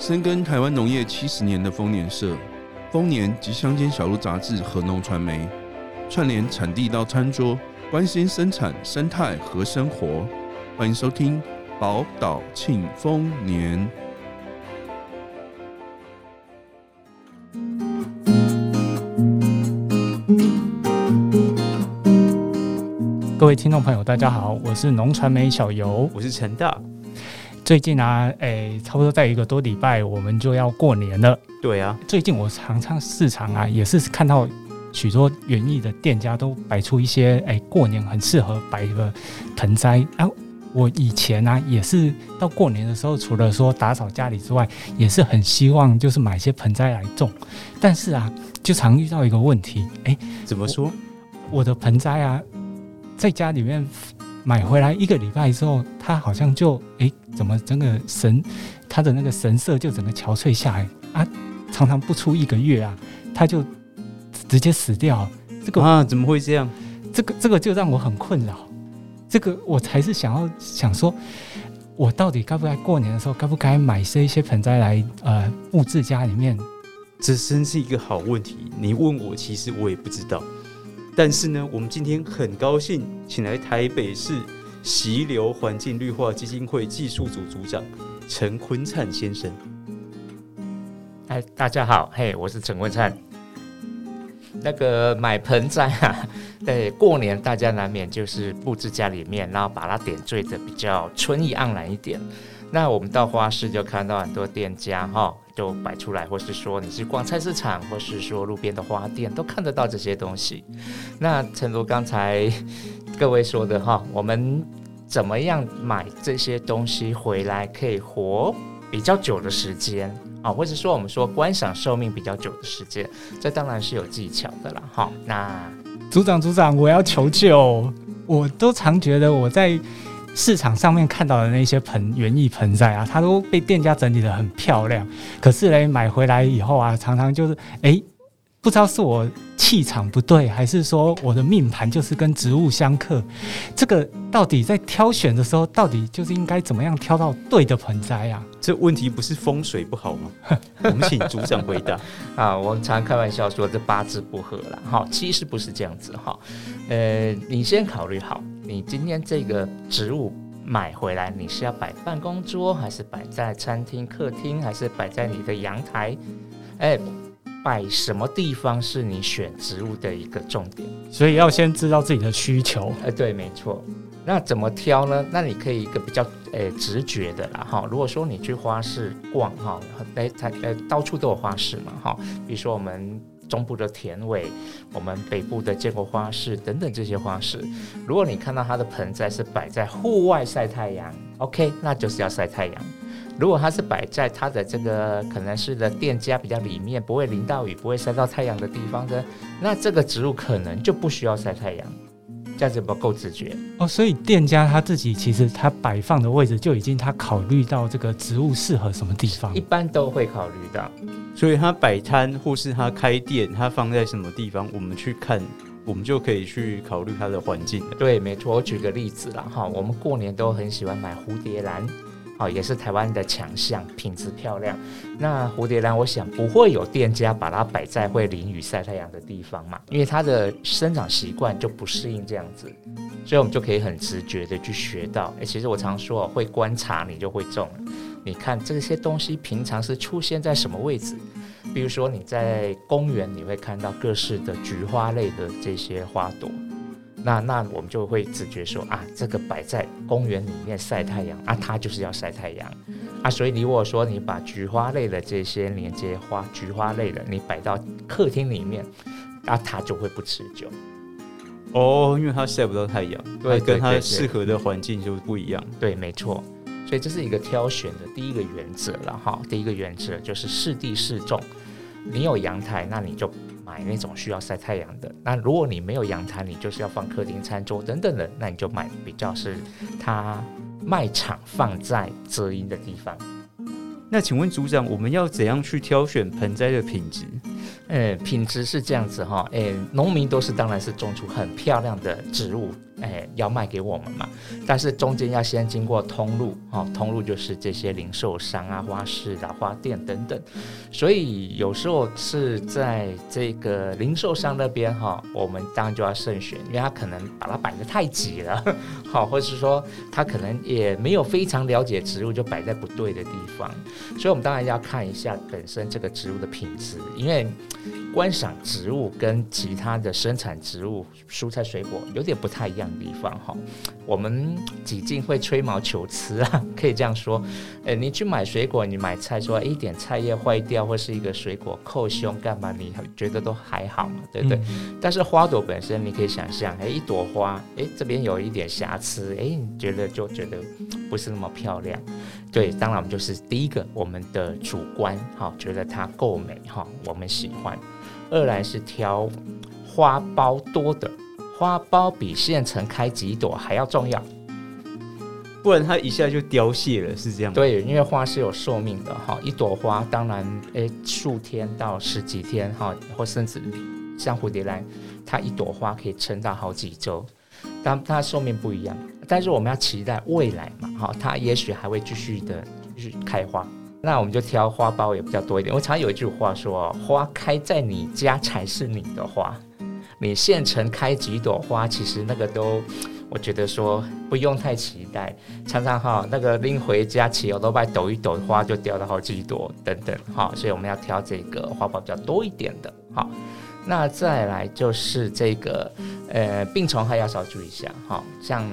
深耕台湾农业七十年的丰年社、丰年及乡间小路杂志和农传媒，串联产地到餐桌，关心生产生态和生活。欢迎收听宝岛庆丰年。各位听众朋友，大家好，我是农传媒小游，我是陈大。最近啊，诶、欸，差不多在一个多礼拜，我们就要过年了。对啊，最近我常常市场啊，也是看到许多园艺的店家都摆出一些诶、欸，过年很适合摆的盆栽啊。我以前啊，也是到过年的时候，除了说打扫家里之外，也是很希望就是买一些盆栽来种。但是啊，就常遇到一个问题，诶、欸，怎么说？我，我的盆栽啊，在家里面。买回来一个礼拜之后，它好像就哎、欸，怎么整个神，它的那个神色就整个憔悴下来啊！常常不出一个月啊，它就直接死掉。这个啊，怎么会这样？这个这个就让我很困扰。这个我才是想要想说，我到底该不该过年的时候该不该买这一些盆栽来呃布置家里面？这真是一个好问题。你问我，其实我也不知道。但是呢，我们今天很高兴请来台北市溪流环境绿化基金会技术组组长陈坤灿先生。哎，大家好，嘿，我是陈坤灿。那个买盆栽啊，对，过年大家难免就是布置家里面，然后把它点缀的比较春意盎然一点。那我们到花市就看到很多店家哈。就摆出来，或是说你是逛菜市场，或是说路边的花店，都看得到这些东西。那诚如刚才各位说的哈，我们怎么样买这些东西回来可以活比较久的时间啊，或者说我们说观赏寿命比较久的时间，这当然是有技巧的啦。哈，那组长组长，我要求救，我都常觉得我在。市场上面看到的那些盆园艺盆栽啊，它都被店家整理的很漂亮。可是嘞，买回来以后啊，常常就是哎、欸，不知道是我气场不对，还是说我的命盘就是跟植物相克。这个到底在挑选的时候，到底就是应该怎么样挑到对的盆栽啊？这问题不是风水不好吗？我们请组长回答 啊。我们常开玩笑说这八字不合了，哈，其实不是这样子哈。呃，你先考虑好。你今天这个植物买回来，你是要摆办公桌，还是摆在餐厅、客厅，还是摆在你的阳台？哎，摆什么地方是你选植物的一个重点。所以要先知道自己的需求。哎，对，没错。那怎么挑呢？那你可以一个比较诶直觉的啦哈。如果说你去花市逛哈，哎，它呃到处都有花市嘛哈。比如说我们。中部的田尾，我们北部的建国花市等等这些花市，如果你看到它的盆栽是摆在户外晒太阳，OK，那就是要晒太阳。如果它是摆在它的这个可能是的店家比较里面，不会淋到雨，不会晒到太阳的地方的，那这个植物可能就不需要晒太阳。这样子不够直觉哦，所以店家他自己其实他摆放的位置就已经他考虑到这个植物适合什么地方，一般都会考虑到。所以他摆摊或是他开店，他放在什么地方，我们去看，我们就可以去考虑它的环境。对，没错。我举个例子啦，哈，我们过年都很喜欢买蝴蝶兰。哦，也是台湾的强项，品质漂亮。那蝴蝶兰，我想不会有店家把它摆在会淋雨晒太阳的地方嘛，因为它的生长习惯就不适应这样子，所以我们就可以很直觉的去学到。哎，其实我常说，会观察你就会种了。你看这些东西平常是出现在什么位置？比如说你在公园，你会看到各式的菊花类的这些花朵。那那我们就会直觉说啊，这个摆在公园里面晒太阳啊，它就是要晒太阳啊。所以你如果说你把菊花类的这些连接花、菊花类的，你摆到客厅里面，那它就会不持久。哦，因为它晒不到太阳，对，跟它适合的环境就不一样。对，没错。所以这是一个挑选的第一个原则了哈。第一个原则就是适地适种。你有阳台，那你就。买那种需要晒太阳的。那如果你没有阳台，你就是要放客厅餐桌等等的，那你就买比较是它卖场放在遮阴的地方。那请问组长，我们要怎样去挑选盆栽的品质？呃，品质是这样子哈，诶，农民都是当然是种出很漂亮的植物，诶，要卖给我们嘛。但是中间要先经过通路，哈，通路就是这些零售商啊、花市啊、花店等等。所以有时候是在这个零售商那边哈，我们当然就要慎选，因为他可能把它摆得太挤了，好，或者是说他可能也没有非常了解植物，就摆在不对的地方。所以我们当然要看一下本身这个植物的品质，因为。观赏植物跟其他的生产植物、蔬菜水果有点不太一样的地方哈。我们几近会吹毛求疵啊，可以这样说。诶，你去买水果，你买菜说一点菜叶坏掉或是一个水果扣胸干嘛？你觉得都还好嘛，对不对？嗯、但是花朵本身，你可以想象，哎，一朵花，哎，这边有一点瑕疵，哎，你觉得就觉得不是那么漂亮。对，当然我们就是第一个，我们的主观哈，觉得它够美哈，我们喜欢。二来是挑花苞多的，花苞比现成开几朵还要重要，不然它一下就凋谢了，是这样。对，因为花是有寿命的哈，一朵花当然诶数天到十几天哈，或甚至像蝴蝶兰，它一朵花可以撑到好几周，但它寿命不一样。但是我们要期待未来嘛哈，它也许还会继续的继续开花。那我们就挑花苞也比较多一点。我常有一句话说：“花开在你家才是你的花，你现成开几朵花，其实那个都，我觉得说不用太期待。常常哈，那个拎回家起楼都把抖一抖，花就掉了好几朵等等哈。所以我们要挑这个花苞比较多一点的。哈，那再来就是这个呃病虫害要少注意一下。哈像。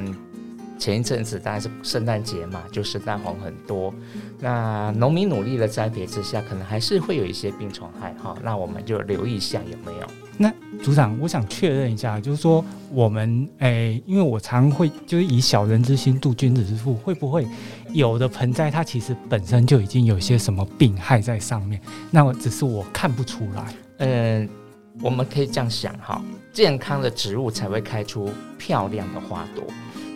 前一阵子当然是圣诞节嘛，就圣诞红很多。那农民努力的栽培之下，可能还是会有一些病虫害哈。那我们就留意一下有没有。那组长，我想确认一下，就是说我们诶、欸，因为我常会就是以小人之心度君子之腹，会不会有的盆栽它其实本身就已经有一些什么病害在上面？那我只是我看不出来。嗯，我们可以这样想哈，健康的植物才会开出漂亮的花朵。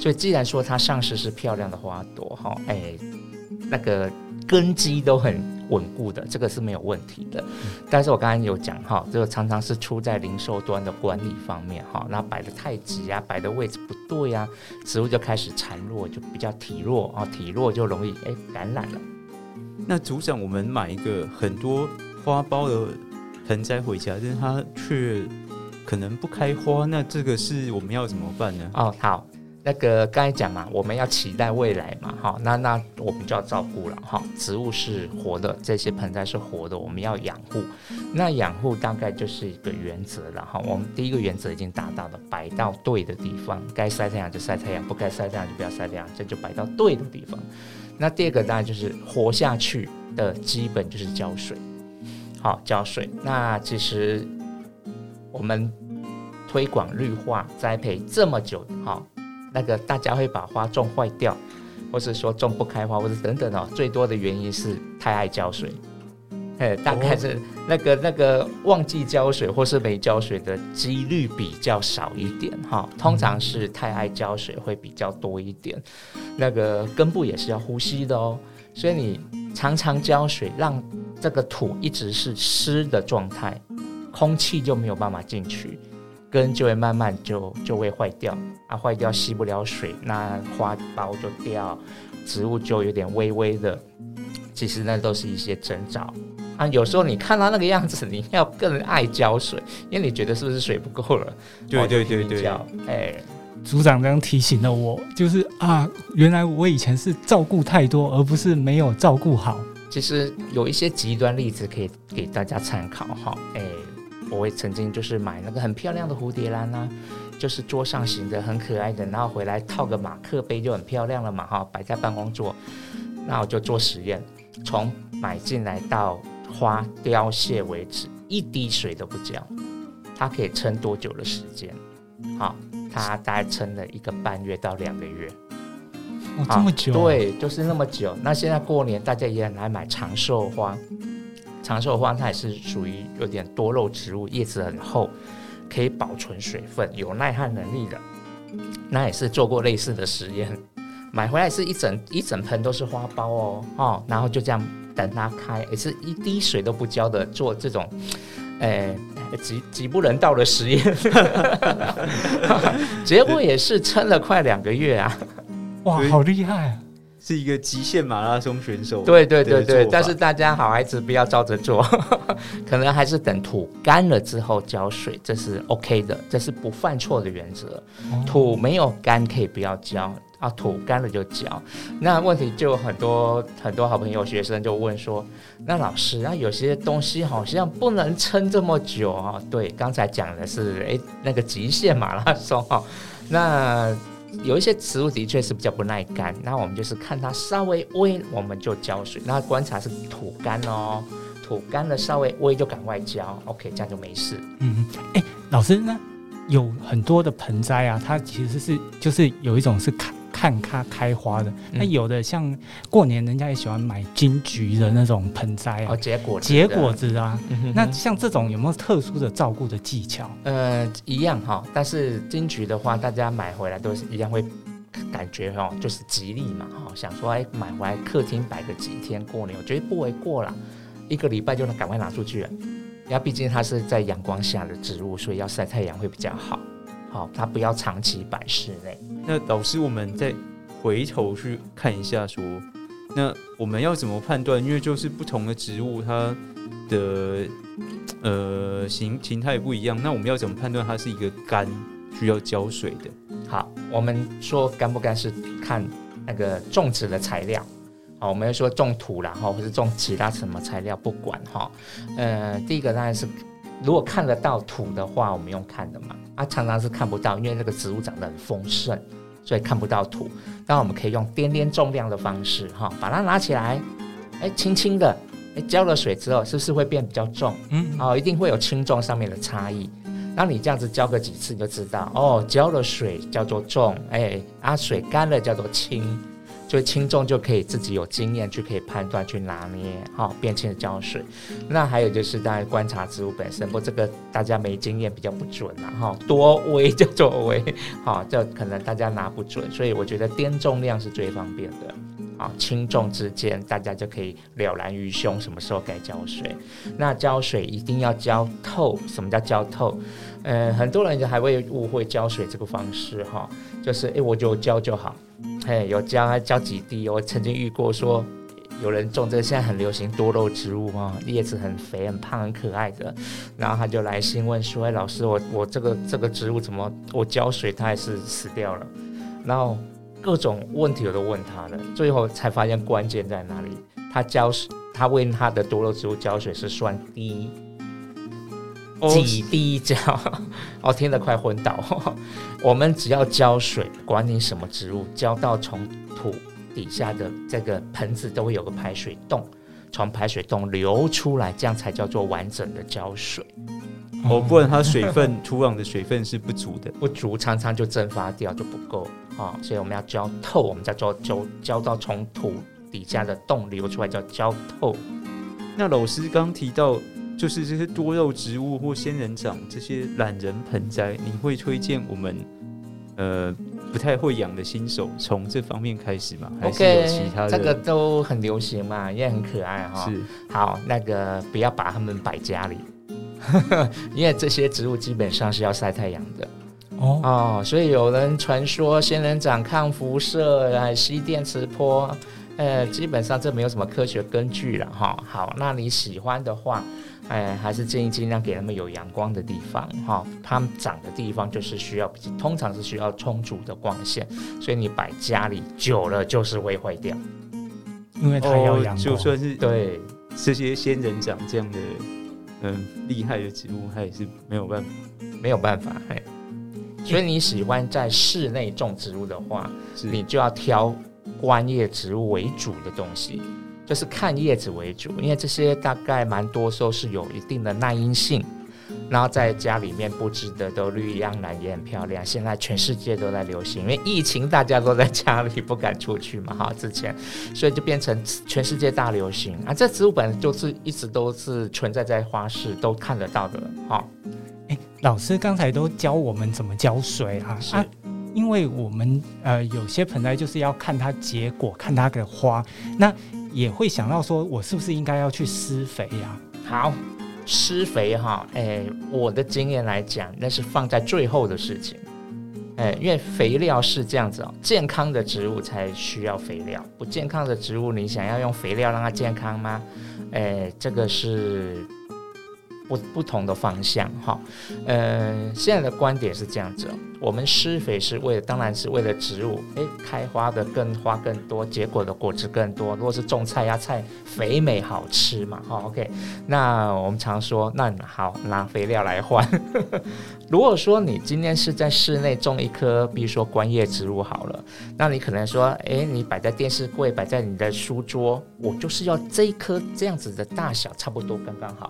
所以，既然说它上市是漂亮的花朵，哈，哎，那个根基都很稳固的，这个是没有问题的。但是我刚刚有讲，哈，这个常常是出在零售端的管理方面，哈，那摆的太急啊，摆的位置不对啊，植物就开始孱弱，就比较体弱啊，体弱就容易哎感染了。那组长，我们买一个很多花苞的盆栽回家，但是它却可能不开花，那这个是我们要怎么办呢？哦，好。那个刚才讲嘛，我们要期待未来嘛，哈，那那我们就要照顾了哈。植物是活的，这些盆栽是活的，我们要养护。那养护大概就是一个原则了哈。我们第一个原则已经达到了，摆到对的地方，该晒太阳就晒太阳，不该晒太阳就不要晒太阳，这就摆到对的地方。那第二个当然就是活下去的基本就是浇水，好浇水。那其实我们推广绿化栽培这么久，哈。那个大家会把花种坏掉，或是说种不开花，或者等等哦。最多的原因是太爱浇水，哎，大概是那个那个忘记浇水或是没浇水的几率比较少一点哈。通常是太爱浇水会比较多一点。那个根部也是要呼吸的哦，所以你常常浇水，让这个土一直是湿的状态，空气就没有办法进去。根就会慢慢就就会坏掉啊，坏掉吸不了水，那花苞就掉，植物就有点微微的。其实那都是一些征兆啊。有时候你看到那个样子，你要更爱浇水，因为你觉得是不是水不够了？对对对对，哎，组长这样提醒了我，就是啊，原来我以前是照顾太多，而不是没有照顾好。其实有一些极端例子可以给大家参考哈，哎。我会曾经就是买那个很漂亮的蝴蝶兰啊，就是桌上型的，很可爱的，然后回来套个马克杯就很漂亮了嘛，哈，摆在办公桌。那我就做实验，从买进来到花凋谢为止，一滴水都不浇，它可以撑多久的时间？好，它大概撑了一个半月到两个月。哦，这么久？对，就是那么久。那现在过年大家也来买长寿花。长寿花它也是属于有点多肉植物，叶子很厚，可以保存水分，有耐旱能力的。那也是做过类似的实验，买回来是一整 一整盆都是花苞哦，哦，然后就这样等它开，也是一滴水都不浇的做这种，哎，极极不人道的实验，结果也是撑了快两个月啊！哇，好厉害啊！是一个极限马拉松选手。对对对对，但是大家好孩子不要照着做，可能还是等土干了之后浇水，这是 OK 的，这是不犯错的原则。土没有干可以不要浇。啊，土干了就浇，那问题就很多很多好朋友学生就问说，那老师啊，有些东西好像不能撑这么久啊。对，刚才讲的是诶，那个极限马拉松哈，那有一些植物的确是比较不耐干，那我们就是看它稍微微，我们就浇水。那观察是土干哦，土干了稍微微就赶快浇，OK，这样就没事。嗯，哎，老师呢，有很多的盆栽啊，它其实是就是有一种是看。看它开花的，那有的像过年人家也喜欢买金桔的那种盆栽啊，结果结果子啊。那像这种有没有特殊的照顾的技巧？呃，一样哈，但是金桔的话，大家买回来都是一样会感觉哈，就是吉利嘛哈，想说哎，买回来客厅摆个几天过年，我觉得不为过了，一个礼拜就能赶快拿出去了。因为毕竟它是在阳光下的植物，所以要晒太阳会比较好。好，它不要长期摆室内。那老师，我们再回头去看一下，说，那我们要怎么判断？因为就是不同的植物，它的呃形形态不一样。那我们要怎么判断它是一个干需要浇水的？好，我们说干不干是看那个种植的材料。好，我们要说种土啦，哈，或者种其他什么材料，不管哈。呃，第一个当然是。如果看得到土的话，我们用看的嘛，啊，常常是看不到，因为那个植物长得很丰盛，所以看不到土。那我们可以用掂掂重量的方式，哈，把它拿起来，哎，轻轻的，哎，浇了水之后，是不是会变比较重？嗯，哦，一定会有轻重上面的差异。当你这样子浇个几次，你就知道，哦，浇了水叫做重，哎，啊，水干了叫做轻。所以轻重就可以自己有经验去可以判断去拿捏，好，便轻的浇水。那还有就是大家观察植物本身，不过这个大家没经验比较不准了哈。多微就多微，好，这可能大家拿不准。所以我觉得掂重量是最方便的，啊，轻重之间大家就可以了然于胸，什么时候该浇水。那浇水一定要浇透，什么叫浇透？呃，很多人就还会误会浇水这个方式哈，就是哎，我就浇就好。嘿，有浇还浇几滴？我曾经遇过说，有人种这个现在很流行多肉植物嘛，叶子很肥、很胖、很可爱的，然后他就来信问说：“哎，老师，我我这个这个植物怎么我浇水它还是死掉了？”然后各种问题我都问他了，最后才发现关键在哪里。他浇水，他为他的多肉植物浇水是算滴。几滴浇，哦，听得快昏倒。我们只要浇水，管你什么植物，浇到从土底下的这个盆子都会有个排水洞，从排水洞流出来，这样才叫做完整的浇水。哦，不然它水分，土壤的水分是不足的，不足常常就蒸发掉就不够啊。所以我们要浇透，我们叫做浇浇到从土底下的洞流出来叫浇透。那老师刚提到。就是这些多肉植物或仙人掌这些懒人盆栽，你会推荐我们呃不太会养的新手从这方面开始吗？还是有其他的？这个都很流行嘛，也很可爱哈。是，好，那个不要把它们摆家里，因为这些植物基本上是要晒太阳的哦哦，所以有人传说仙人掌抗辐射来吸电磁波，呃，基本上这没有什么科学根据了哈。好，那你喜欢的话。哎，还是建议尽量给他们有阳光的地方哈。他们长的地方就是需要，通常是需要充足的光线，所以你摆家里久了就是会坏掉，因为它要阳光。就算是对这些仙人掌这样的嗯厉害的植物，它也是没有办法，没有办法。哎，所以你喜欢在室内种植物的话，你就要挑观叶植物为主的东西。就是看叶子为主，因为这些大概蛮多时候是有一定的耐阴性，然后在家里面布置的都绿意盎然，也很漂亮。现在全世界都在流行，因为疫情大家都在家里不敢出去嘛，哈，之前，所以就变成全世界大流行啊。这植物本来就是一直都是存在在花市都看得到的，哈。哎，老师刚才都教我们怎么浇水啊，是啊，因为我们呃有些盆栽就是要看它结果，看它的花，那。也会想到说，我是不是应该要去施肥呀？好，施肥哈，哎，我的经验来讲，那是放在最后的事情。哎，因为肥料是这样子哦，健康的植物才需要肥料，不健康的植物，你想要用肥料让它健康吗？哎，这个是。不不同的方向哈，呃，现在的观点是这样子，我们施肥是为了，当然是为了植物，诶，开花的更花更多，结果的果子更多。如果是种菜呀，菜肥美好吃嘛，哈，OK。那我们常说，那好，拿肥料来换。如果说你今天是在室内种一棵，比如说观叶植物好了，那你可能说，诶，你摆在电视柜，摆在你的书桌，我就是要这一棵这样子的大小，差不多刚刚好。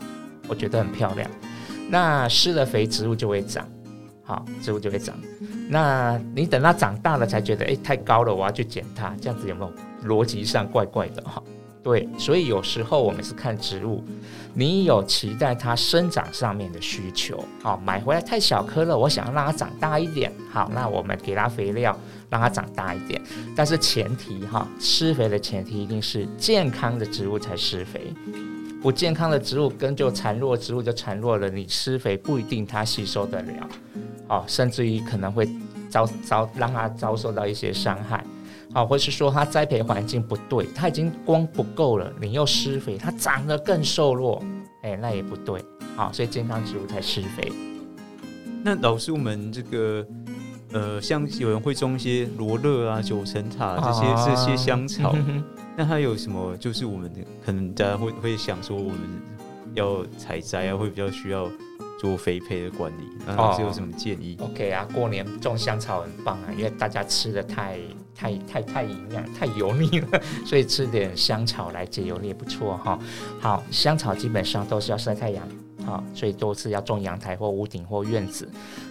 我觉得很漂亮，那施了肥，植物就会长，好，植物就会长。那你等它长大了才觉得，哎，太高了，我要去剪它，这样子有没有逻辑上怪怪的？哈，对，所以有时候我们是看植物，你有期待它生长上面的需求，好，买回来太小颗了，我想要让它长大一点，好，那我们给它肥料，让它长大一点。但是前提哈，施肥的前提一定是健康的植物才施肥。不健康的植物根就孱弱，植物就孱弱了。你施肥不一定它吸收得了，哦，甚至于可能会遭遭让它遭受到一些伤害，哦，或是说它栽培环境不对，它已经光不够了，你又施肥，它长得更瘦弱，哎，那也不对，啊，哦，所以健康植物才施肥。那老师，我们这个呃，像有人会种一些罗勒啊、九层塔这些，啊，这些香草。嗯 那它有什么？就是我们可能大家会会想说，我们要采摘啊，会比较需要做肥配的管理。那老师有什么建议？，OK 啊，过年种香草很棒啊，因为大家吃的太太太太营养、太油腻了，所以吃点香草来解油腻也不错哈。好，香草基本上都是要晒太阳。啊，所以都是要种阳台或屋顶或院子。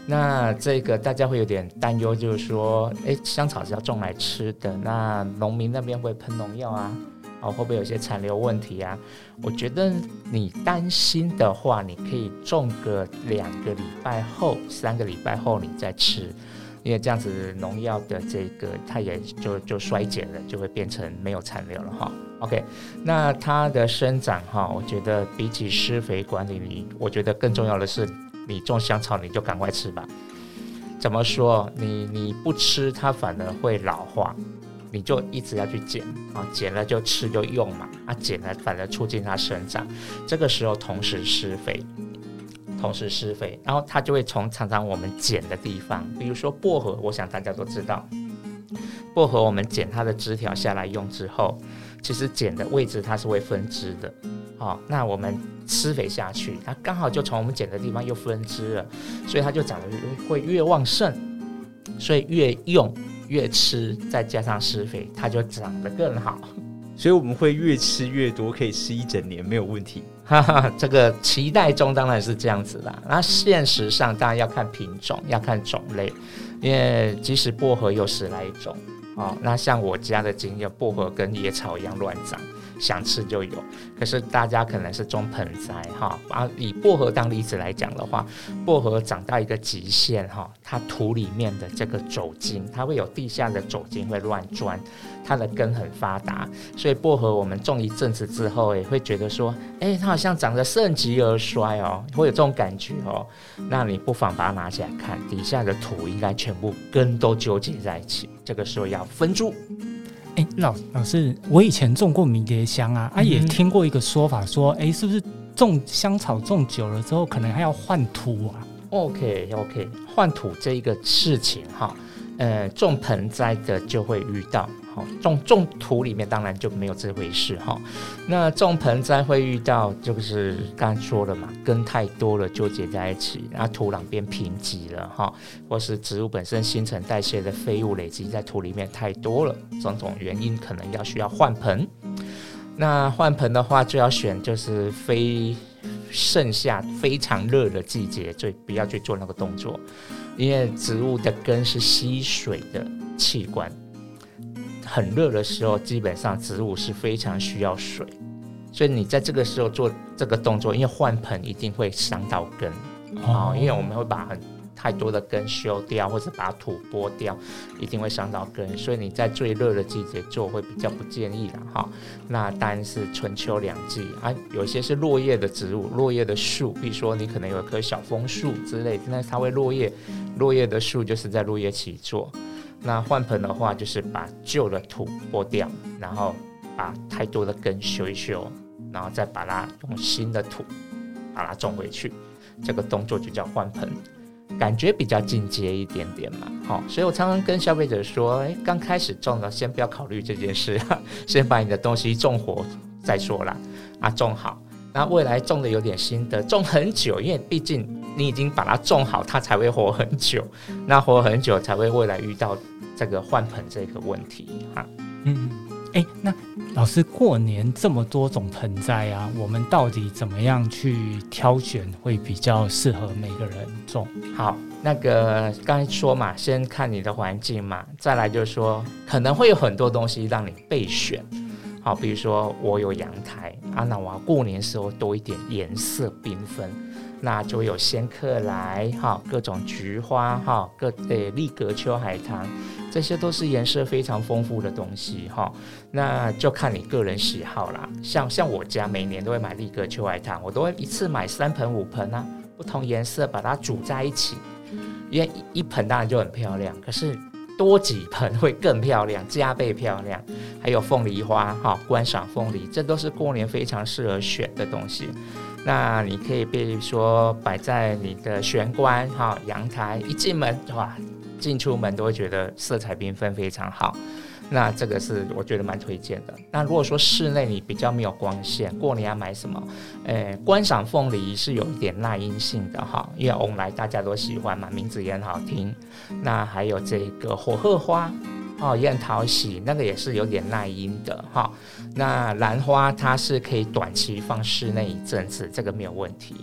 那这个大家会有点担忧，就是说，诶，香草是要种来吃的，那农民那边会喷农药啊？哦，会不会有些残留问题啊？我觉得你担心的话，你可以种个两个礼拜后、三个礼拜后你再吃。因为这样子农药的这个它也就就衰减了，就会变成没有残留了哈。OK，那它的生长哈，我觉得比起施肥管理，你我觉得更重要的是，你种香草你就赶快吃吧。怎么说？你你不吃它反而会老化，你就一直要去捡啊，捡了就吃就用嘛，啊捡了反而促进它生长，这个时候同时施肥。同时施肥，然后它就会从常常我们剪的地方，比如说薄荷，我想大家都知道，薄荷我们剪它的枝条下来用之后，其实剪的位置它是会分枝的，好、那我们施肥下去，它刚好就从我们剪的地方又分枝了，所以它就长得会越旺盛，所以越用越吃，再加上施肥，它就长得更好。所以我们会越吃越多，可以吃一整年没有问题。哈哈，这个期待中当然是这样子啦。那现实上当然要看品种，要看种类，因为即使薄荷有十来种哦。那像我家的经验，薄荷跟野草一样乱长。想吃就有，可是大家可能是种盆栽哈，啊，以薄荷当例子来讲的话，薄荷长到一个极限哈，它土里面的这个轴茎，它会有地下的轴茎会乱钻，它的根很发达，所以薄荷我们种一阵子之后，也会觉得说，哎，它好像长得盛极而衰哦，会有这种感觉哦，那你不妨把它拿起来看，底下的土应该全部根都纠结在一起，这个时候要分株。哎，老老师，我以前种过迷迭香啊，啊，也听过一个说法，说，哎，是不是种香草种久了之后，可能还要换土啊？OK OK，换土这一个事情哈，呃，种盆栽的就会遇到。好，种种土里面当然就没有这回事哈。那种盆栽会遇到，就是刚才说了嘛，根太多了纠结在一起，然后土壤变贫瘠了哈，或是植物本身新陈代谢的废物累积在土里面太多了，种种原因可能要需要换盆。那换盆的话，就要选就是非盛夏非常热的季节，最不要去做那个动作，因为植物的根是吸水的器官。很热的时候，基本上植物是非常需要水，所以你在这个时候做这个动作，因为换盆一定会伤到根啊，因为我们会把很太多的根修掉，或者把土剥掉，一定会伤到根。所以你在最热的季节做会比较不建议了哈。那当然是春秋两季啊，有些是落叶的植物，落叶的树，比如说你可能有一棵小枫树之类，那它会落叶，落叶的树就是在落叶期做。那换盆的话，就是把旧的土剥掉，然后把太多的根修一修，然后再把它用新的土把它种回去。这个动作就叫换盆，感觉比较进阶一点点嘛。好，所以我常常跟消费者说，哎，刚开始种的先不要考虑这件事，先把你的东西种活再说啦。啊，种好，那未来种的有点心得，种很久，因为毕竟。你已经把它种好，它才会活很久。那活很久才会未来遇到这个换盆这个问题哈。嗯，哎、那老师过年这么多种盆栽啊，我们到底怎么样去挑选会比较适合每个人种？好，那个刚才说嘛，先看你的环境嘛，再来就是说可能会有很多东西让你备选。好，比如说我有阳台啊，那我要过年时候多一点颜色缤纷。那就有仙客来哈，各种菊花哈，各诶丽格秋海棠，这些都是颜色非常丰富的东西哈。那就看你个人喜好啦。像像我家每年都会买丽格秋海棠，我都会一次买三盆五盆啊，不同颜色把它组在一起，因为一盆当然就很漂亮，可是多几盆会更漂亮，加倍漂亮。还有凤梨花哈，观赏凤梨，这都是过年非常适合选的东西。那你可以比如说摆在你的玄关哈，阳台一进门哇，进出门都会觉得色彩缤纷非常好。那这个是我觉得蛮推荐的。那如果说室内你比较没有光线，过年要买什么？诶，观赏凤梨是有一点耐阴性的哈，因为翁来大家都喜欢嘛，名字也很好听。那还有这个火鹤花。哦，也很讨喜，那个也是有点耐阴的哈、那兰花它是可以短期放室内一阵子，这个没有问题。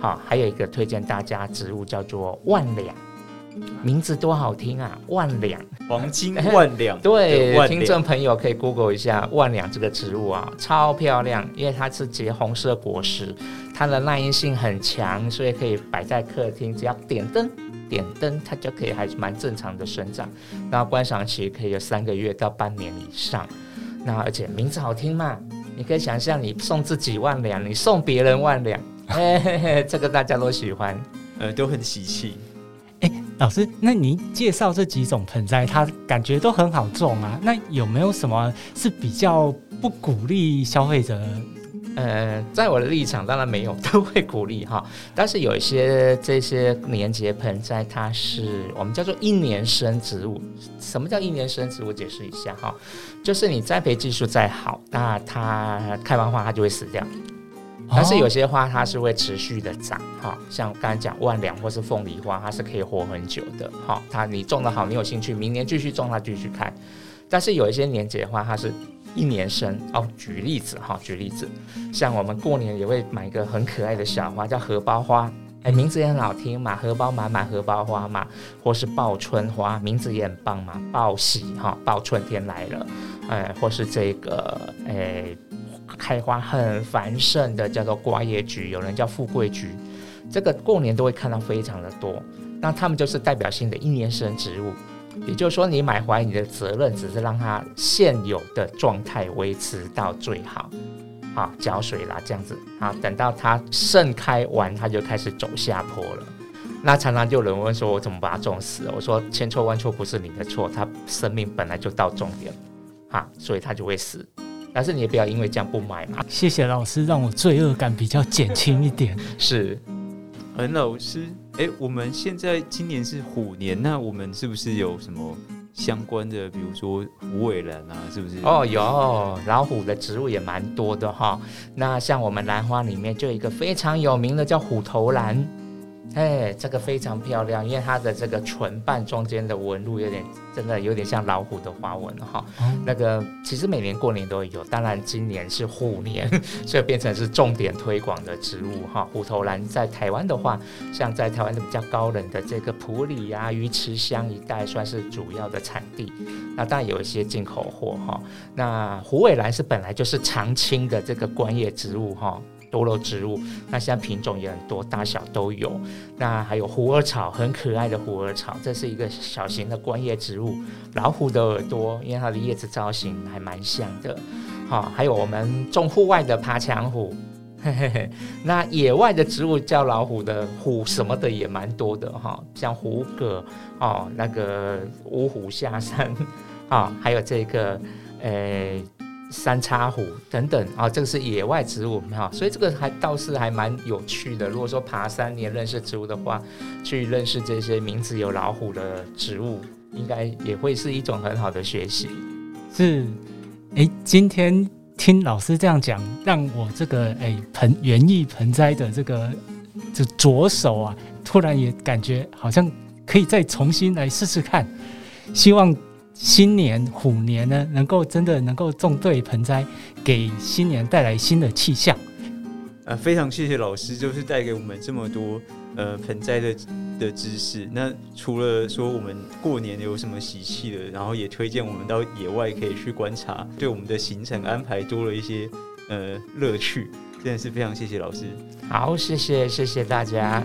好、哦，还有一个推荐大家植物叫做万两，名字多好听啊！万两，黄金万两。对，听众朋友可以 Google 一下万两这个植物啊，超漂亮，因为它是结红色果实，它的耐阴性很强，所以可以摆在客厅，只要点灯。点灯，它就可以还是蛮正常的生长，然后观赏期可以有三个月到半年以上。那而且名字好听嘛，你可以想象你送自己万两，你送别人万两，嘿嘿嘿，这个大家都喜欢，呃，都很喜气。哎，老师，那您介绍这几种盆栽，它感觉都很好种啊。那有没有什么是比较不鼓励消费者？呃，在我的立场，当然没有，都会鼓励哈。但是有一些这些年节盆栽，它是我们叫做一年生植物。什么叫一年生植物？解释一下哈，就是你栽培技术再好，那它开完花它就会死掉。但是有些花它是会持续的长哈，像刚才讲万两或是凤梨花，它是可以活很久的哈。它你种的好，你有兴趣，明年继续种它继续开。但是有一些年节花，它是。一年生哦，举例子哈，举例子，像我们过年也会买一个很可爱的小花，叫荷包花，哎，名字也很好听嘛，荷包满满荷包花嘛，或是报春花，名字也很棒嘛，报喜哈，报春天来了，哎，或是这个哎，开花很繁盛的叫做瓜叶菊，有人叫富贵菊，这个过年都会看到非常的多，那它们就是代表性的一年生植物。也就是说，你买回来，你的责任只是让它现有的状态维持到最好，好浇水啦，这样子，啊等到它盛开完，它就开始走下坡了。那常常就有人问说，我怎么把它种死了？我说千错万错不是你的错，它生命本来就到终点，啊，所以它就会死。但是你也不要因为这样不买嘛。谢谢老师，让我罪恶感比较减轻一点。是，很老师。哎，我们现在今年是虎年，那我们是不是有什么相关的，比如说虎尾兰啊，是不是？哦，有老虎的植物也蛮多的哈。那像我们兰花里面就有一个非常有名的叫虎头兰。哎，这个非常漂亮，因为它的这个唇瓣中间的纹路有点，真的有点像老虎的花纹哈。嗯、那个其实每年过年都有，当然今年是虎年，所以变成是重点推广的植物哈。虎头兰在台湾的话，像在台湾的比较高冷的这个埔里啊、鱼池乡一带，算是主要的产地。那当然有一些进口货哈。那虎尾兰是本来就是常青的这个观叶植物哈。多肉植物。那现在品种也很多，大小都有。那还有虎耳草，很可爱的虎耳草，这是一个小型的观叶植物。老虎的耳朵，因为它的叶子造型还蛮像的。好，还有我们种户外的爬墙虎。嘿嘿嘿，那野外的植物叫老虎的虎什么的也蛮多的哈，像虎葛哦，那个五虎下山啊、哦，还有这个呃三叉虎等等啊、这个是野外植物哈，所以这个还倒是还蛮有趣的。如果说爬山你也认识植物的话，去认识这些名字有老虎的植物，应该也会是一种很好的学习。是，哎，今天。听老师这样讲，让我这个哎盆园艺盆栽的这个这左手啊，突然也感觉好像可以再重新来试试看。希望新年虎年呢，能够真的能够种对盆栽，给新年带来新的气象。啊，非常谢谢老师，就是带给我们这么多呃盆栽的的知识。那除了说我们过年有什么喜气的，然后也推荐我们到野外可以去观察，对我们的行程安排多了一些呃乐趣。真的是非常谢谢老师。好，谢谢谢谢大家。